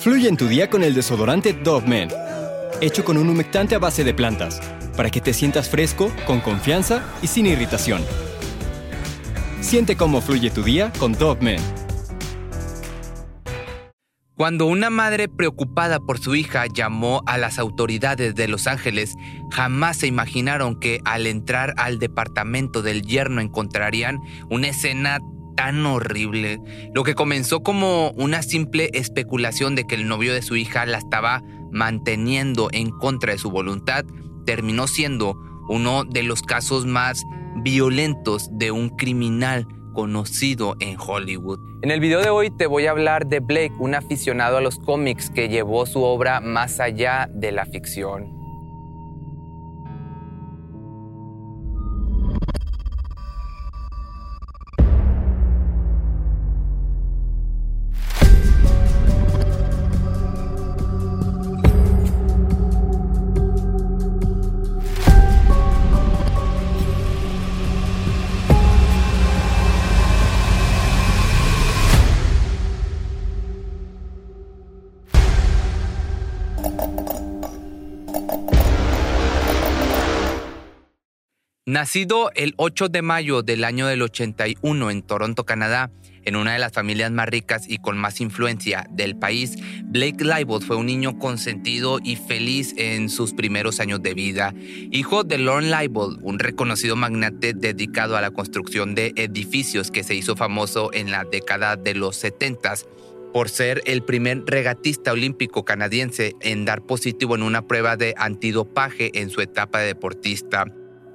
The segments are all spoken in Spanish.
Fluye en tu día con el desodorante Dove Men, hecho con un humectante a base de plantas, para que te sientas fresco, con confianza y sin irritación. Siente cómo fluye tu día con Dove Men. Cuando una madre preocupada por su hija llamó a las autoridades de Los Ángeles, jamás se imaginaron que al entrar al departamento del yerno encontrarían una escena tan horrible. Lo que comenzó como una simple especulación de que el novio de su hija la estaba manteniendo en contra de su voluntad, terminó siendo uno de los casos más violentos de un criminal conocido en Hollywood. En el video de hoy te voy a hablar de Blake, un aficionado a los cómics que llevó su obra más allá de la ficción. Nacido el 8 de mayo del año del 81 en Toronto, Canadá, en una de las familias más ricas y con más influencia del país, Blake Leibold fue un niño consentido y feliz en sus primeros años de vida. Hijo de Lorne Leibold, un reconocido magnate dedicado a la construcción de edificios que se hizo famoso en la década de los 70 por ser el primer regatista olímpico canadiense en dar positivo en una prueba de antidopaje en su etapa de deportista.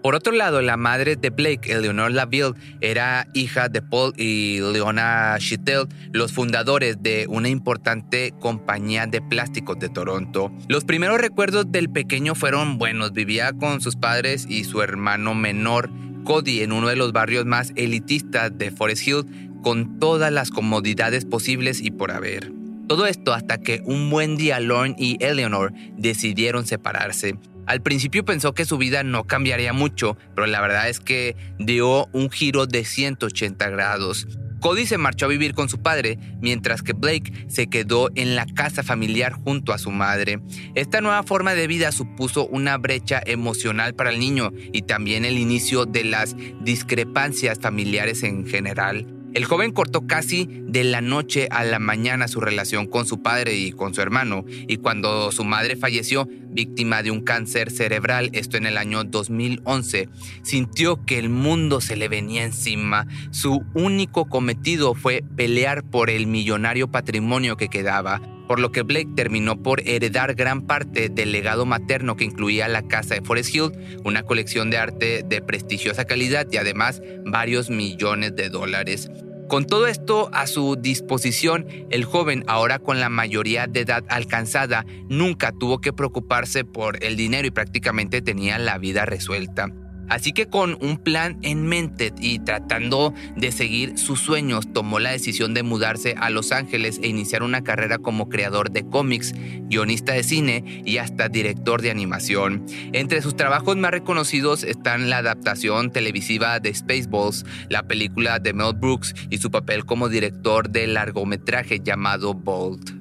Por otro lado, la madre de Blake, Eleanor Laville, era hija de Paul y Leona Schittel, los fundadores de una importante compañía de plásticos de Toronto. Los primeros recuerdos del pequeño fueron buenos. Vivía con sus padres y su hermano menor, Cody, en uno de los barrios más elitistas de Forest Hill, con todas las comodidades posibles y por haber. Todo esto hasta que un buen día Lorne y Eleanor decidieron separarse. Al principio pensó que su vida no cambiaría mucho, pero la verdad es que dio un giro de 180 grados. Cody se marchó a vivir con su padre, mientras que Blake se quedó en la casa familiar junto a su madre. Esta nueva forma de vida supuso una brecha emocional para el niño y también el inicio de las discrepancias familiares en general. El joven cortó casi de la noche a la mañana su relación con su padre y con su hermano, y cuando su madre falleció, víctima de un cáncer cerebral, esto en el año 2011, sintió que el mundo se le venía encima. Su único cometido fue pelear por el millonario patrimonio que quedaba por lo que Blake terminó por heredar gran parte del legado materno que incluía la casa de Forest Hill, una colección de arte de prestigiosa calidad y además varios millones de dólares. Con todo esto a su disposición, el joven, ahora con la mayoría de edad alcanzada, nunca tuvo que preocuparse por el dinero y prácticamente tenía la vida resuelta. Así que con un plan en mente y tratando de seguir sus sueños, tomó la decisión de mudarse a Los Ángeles e iniciar una carrera como creador de cómics, guionista de cine y hasta director de animación. Entre sus trabajos más reconocidos están la adaptación televisiva de Spaceballs, la película de Mel Brooks y su papel como director de largometraje llamado Bold.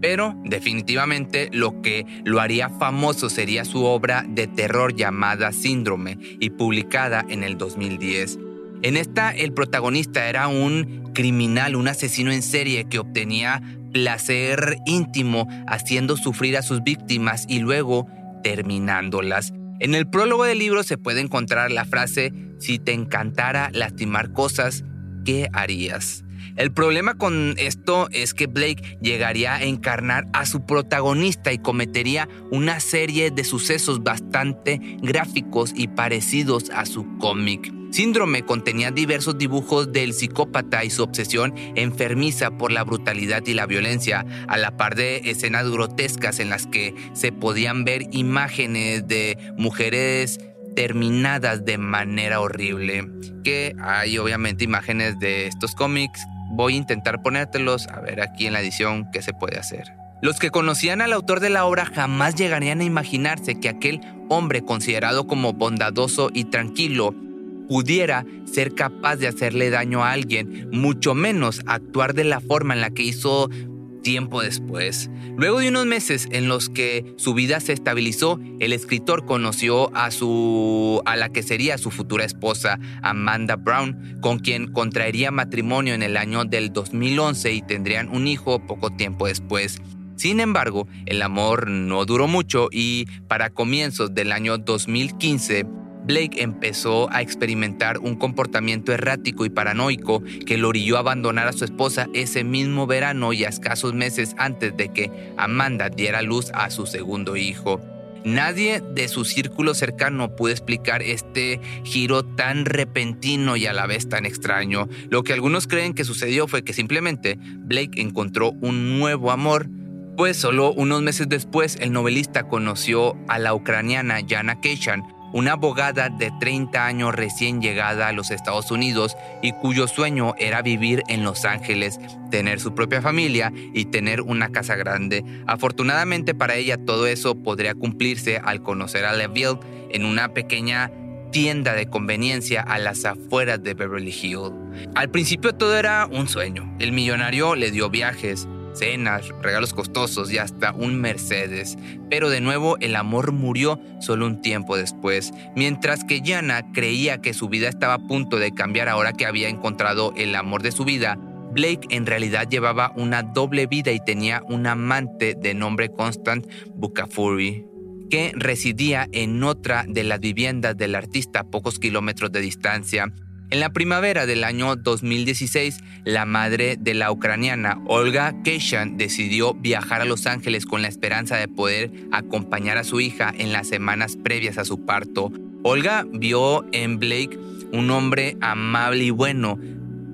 Pero definitivamente lo que lo haría famoso sería su obra de terror llamada Síndrome y publicada en el 2010. En esta el protagonista era un criminal, un asesino en serie que obtenía placer íntimo haciendo sufrir a sus víctimas y luego terminándolas. En el prólogo del libro se puede encontrar la frase, si te encantara lastimar cosas, ¿qué harías? El problema con esto es que Blake llegaría a encarnar a su protagonista y cometería una serie de sucesos bastante gráficos y parecidos a su cómic. Síndrome contenía diversos dibujos del psicópata y su obsesión enfermiza por la brutalidad y la violencia, a la par de escenas grotescas en las que se podían ver imágenes de mujeres terminadas de manera horrible. Que hay obviamente imágenes de estos cómics Voy a intentar ponértelos a ver aquí en la edición qué se puede hacer. Los que conocían al autor de la obra jamás llegarían a imaginarse que aquel hombre considerado como bondadoso y tranquilo pudiera ser capaz de hacerle daño a alguien, mucho menos actuar de la forma en la que hizo tiempo después. Luego de unos meses en los que su vida se estabilizó, el escritor conoció a su a la que sería su futura esposa, Amanda Brown, con quien contraería matrimonio en el año del 2011 y tendrían un hijo poco tiempo después. Sin embargo, el amor no duró mucho y para comienzos del año 2015 Blake empezó a experimentar un comportamiento errático y paranoico que lo orilló a abandonar a su esposa ese mismo verano y a escasos meses antes de que Amanda diera luz a su segundo hijo. Nadie de su círculo cercano pudo explicar este giro tan repentino y a la vez tan extraño. Lo que algunos creen que sucedió fue que simplemente Blake encontró un nuevo amor, pues solo unos meses después el novelista conoció a la ucraniana Jana Keishan, una abogada de 30 años recién llegada a los Estados Unidos y cuyo sueño era vivir en Los Ángeles, tener su propia familia y tener una casa grande. Afortunadamente para ella todo eso podría cumplirse al conocer a Leville en una pequeña tienda de conveniencia a las afueras de Beverly Hills. Al principio todo era un sueño. El millonario le dio viajes, cenas, regalos costosos y hasta un Mercedes. Pero de nuevo el amor murió solo un tiempo después, mientras que Jana creía que su vida estaba a punto de cambiar ahora que había encontrado el amor de su vida. Blake en realidad llevaba una doble vida y tenía un amante de nombre Constant Bukafuri que residía en otra de las viviendas del artista a pocos kilómetros de distancia. En la primavera del año 2016, la madre de la ucraniana Olga Keshan decidió viajar a Los Ángeles con la esperanza de poder acompañar a su hija en las semanas previas a su parto. Olga vio en Blake un hombre amable y bueno,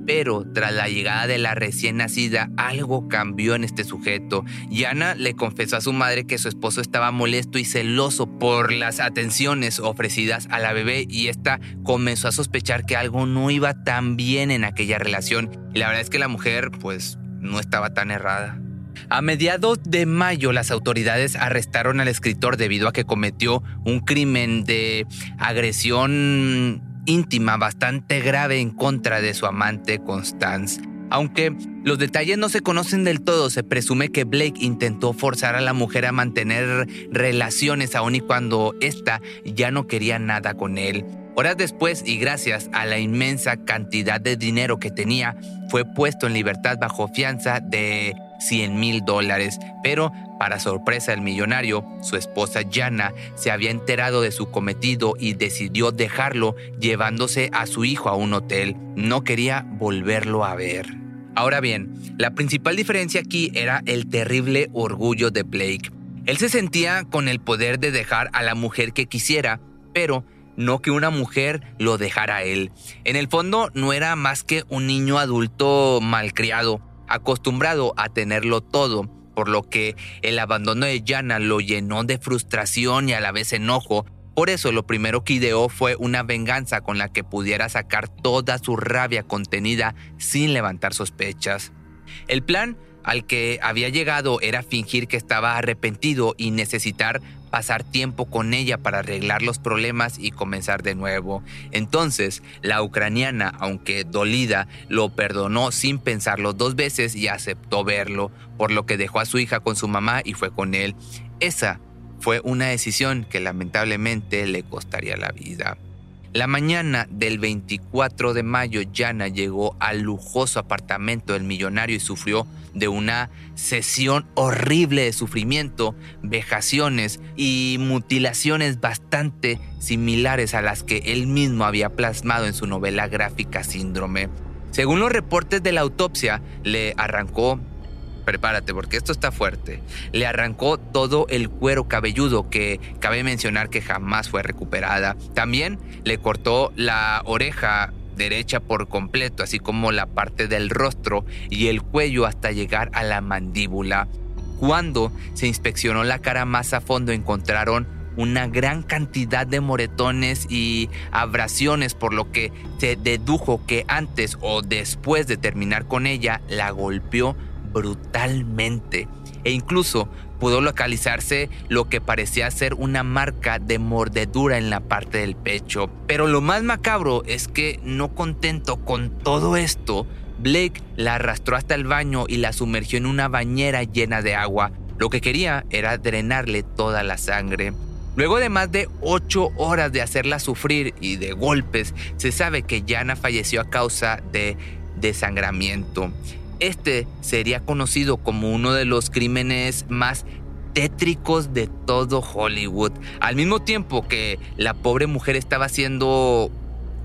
pero tras la llegada de la recién nacida, algo cambió en este sujeto. Yana le confesó a su madre que su esposo estaba molesto y celoso por las atenciones ofrecidas a la bebé y esta comenzó a sospechar que algo no iba tan bien en aquella relación. Y la verdad es que la mujer, pues, no estaba tan errada. A mediados de mayo las autoridades arrestaron al escritor debido a que cometió un crimen de agresión íntima bastante grave en contra de su amante Constance. Aunque los detalles no se conocen del todo, se presume que Blake intentó forzar a la mujer a mantener relaciones aun y cuando ésta ya no quería nada con él. Horas después, y gracias a la inmensa cantidad de dinero que tenía, fue puesto en libertad bajo fianza de 100 mil dólares, pero para sorpresa del millonario, su esposa Jana se había enterado de su cometido y decidió dejarlo llevándose a su hijo a un hotel. No quería volverlo a ver. Ahora bien, la principal diferencia aquí era el terrible orgullo de Blake. Él se sentía con el poder de dejar a la mujer que quisiera, pero no que una mujer lo dejara a él. En el fondo no era más que un niño adulto malcriado, acostumbrado a tenerlo todo, por lo que el abandono de Jana lo llenó de frustración y a la vez enojo. Por eso lo primero que ideó fue una venganza con la que pudiera sacar toda su rabia contenida sin levantar sospechas. El plan al que había llegado era fingir que estaba arrepentido y necesitar pasar tiempo con ella para arreglar los problemas y comenzar de nuevo. Entonces, la ucraniana, aunque dolida, lo perdonó sin pensarlo dos veces y aceptó verlo, por lo que dejó a su hija con su mamá y fue con él. Esa fue una decisión que lamentablemente le costaría la vida. La mañana del 24 de mayo, Jana llegó al lujoso apartamento del millonario y sufrió de una sesión horrible de sufrimiento, vejaciones y mutilaciones bastante similares a las que él mismo había plasmado en su novela gráfica Síndrome. Según los reportes de la autopsia, le arrancó prepárate porque esto está fuerte. Le arrancó todo el cuero cabelludo que cabe mencionar que jamás fue recuperada. También le cortó la oreja derecha por completo, así como la parte del rostro y el cuello hasta llegar a la mandíbula. Cuando se inspeccionó la cara más a fondo encontraron una gran cantidad de moretones y abrasiones, por lo que se dedujo que antes o después de terminar con ella la golpeó brutalmente e incluso pudo localizarse lo que parecía ser una marca de mordedura en la parte del pecho. Pero lo más macabro es que no contento con todo esto, Blake la arrastró hasta el baño y la sumergió en una bañera llena de agua. Lo que quería era drenarle toda la sangre. Luego de más de ocho horas de hacerla sufrir y de golpes, se sabe que Jana falleció a causa de desangramiento. Este sería conocido como uno de los crímenes más tétricos de todo Hollywood. Al mismo tiempo que la pobre mujer estaba siendo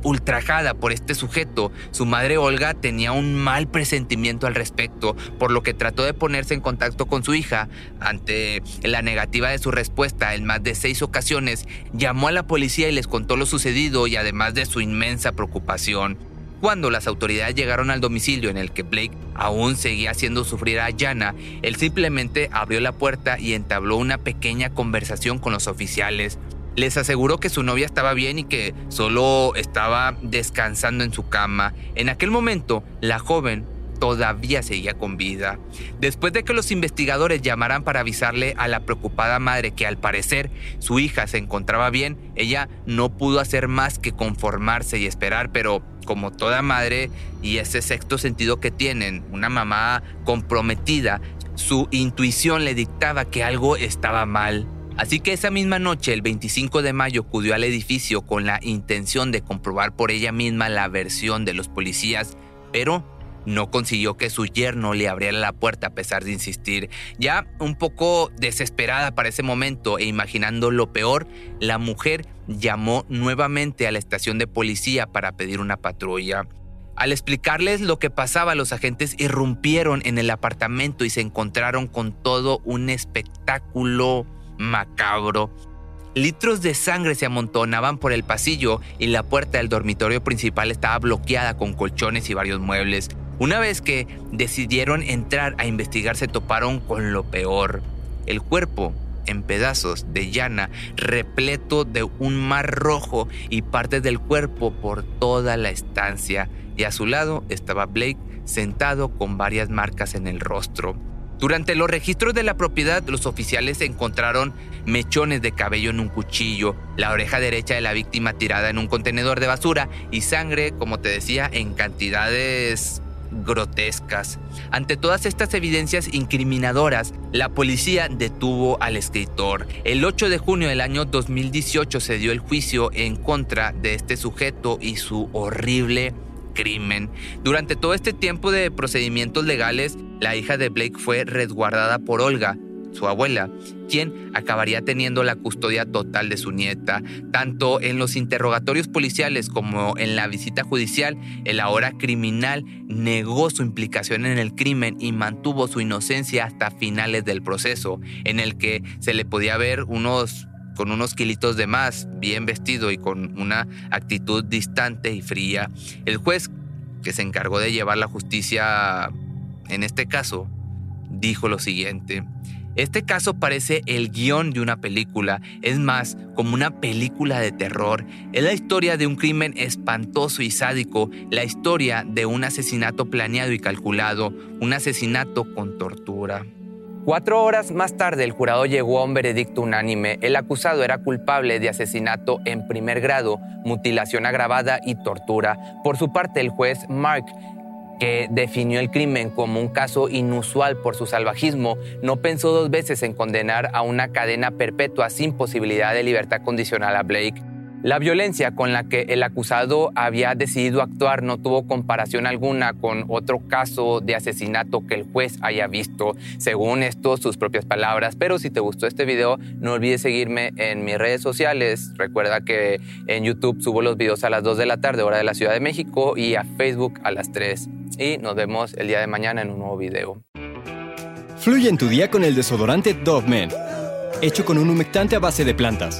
ultrajada por este sujeto, su madre Olga tenía un mal presentimiento al respecto, por lo que trató de ponerse en contacto con su hija. Ante la negativa de su respuesta en más de seis ocasiones, llamó a la policía y les contó lo sucedido y además de su inmensa preocupación. Cuando las autoridades llegaron al domicilio en el que Blake aún seguía haciendo sufrir a Jana, él simplemente abrió la puerta y entabló una pequeña conversación con los oficiales. Les aseguró que su novia estaba bien y que solo estaba descansando en su cama. En aquel momento, la joven todavía seguía con vida. Después de que los investigadores llamaran para avisarle a la preocupada madre que al parecer su hija se encontraba bien, ella no pudo hacer más que conformarse y esperar, pero como toda madre y ese sexto sentido que tienen, una mamá comprometida, su intuición le dictaba que algo estaba mal. Así que esa misma noche, el 25 de mayo, acudió al edificio con la intención de comprobar por ella misma la versión de los policías, pero no consiguió que su yerno le abriera la puerta a pesar de insistir. Ya un poco desesperada para ese momento e imaginando lo peor, la mujer llamó nuevamente a la estación de policía para pedir una patrulla. Al explicarles lo que pasaba, los agentes irrumpieron en el apartamento y se encontraron con todo un espectáculo macabro. Litros de sangre se amontonaban por el pasillo y la puerta del dormitorio principal estaba bloqueada con colchones y varios muebles. Una vez que decidieron entrar a investigar se toparon con lo peor. El cuerpo en pedazos de llana, repleto de un mar rojo y partes del cuerpo por toda la estancia. Y a su lado estaba Blake sentado con varias marcas en el rostro. Durante los registros de la propiedad, los oficiales encontraron mechones de cabello en un cuchillo, la oreja derecha de la víctima tirada en un contenedor de basura y sangre, como te decía, en cantidades grotescas. Ante todas estas evidencias incriminadoras, la policía detuvo al escritor. El 8 de junio del año 2018 se dio el juicio en contra de este sujeto y su horrible crimen. Durante todo este tiempo de procedimientos legales, la hija de Blake fue resguardada por Olga, su abuela, quien acabaría teniendo la custodia total de su nieta. Tanto en los interrogatorios policiales como en la visita judicial, el ahora criminal negó su implicación en el crimen y mantuvo su inocencia hasta finales del proceso, en el que se le podía ver unos con unos kilitos de más, bien vestido y con una actitud distante y fría. El juez que se encargó de llevar la justicia en este caso, dijo lo siguiente. Este caso parece el guion de una película, es más, como una película de terror. Es la historia de un crimen espantoso y sádico, la historia de un asesinato planeado y calculado, un asesinato con tortura. Cuatro horas más tarde el jurado llegó a un veredicto unánime. El acusado era culpable de asesinato en primer grado, mutilación agravada y tortura. Por su parte, el juez Mark que definió el crimen como un caso inusual por su salvajismo, no pensó dos veces en condenar a una cadena perpetua sin posibilidad de libertad condicional a Blake. La violencia con la que el acusado había decidido actuar no tuvo comparación alguna con otro caso de asesinato que el juez haya visto, según esto sus propias palabras. Pero si te gustó este video, no olvides seguirme en mis redes sociales. Recuerda que en YouTube subo los videos a las 2 de la tarde, hora de la Ciudad de México, y a Facebook a las 3. Y nos vemos el día de mañana en un nuevo video. Fluye en tu día con el desodorante Dove Men, hecho con un humectante a base de plantas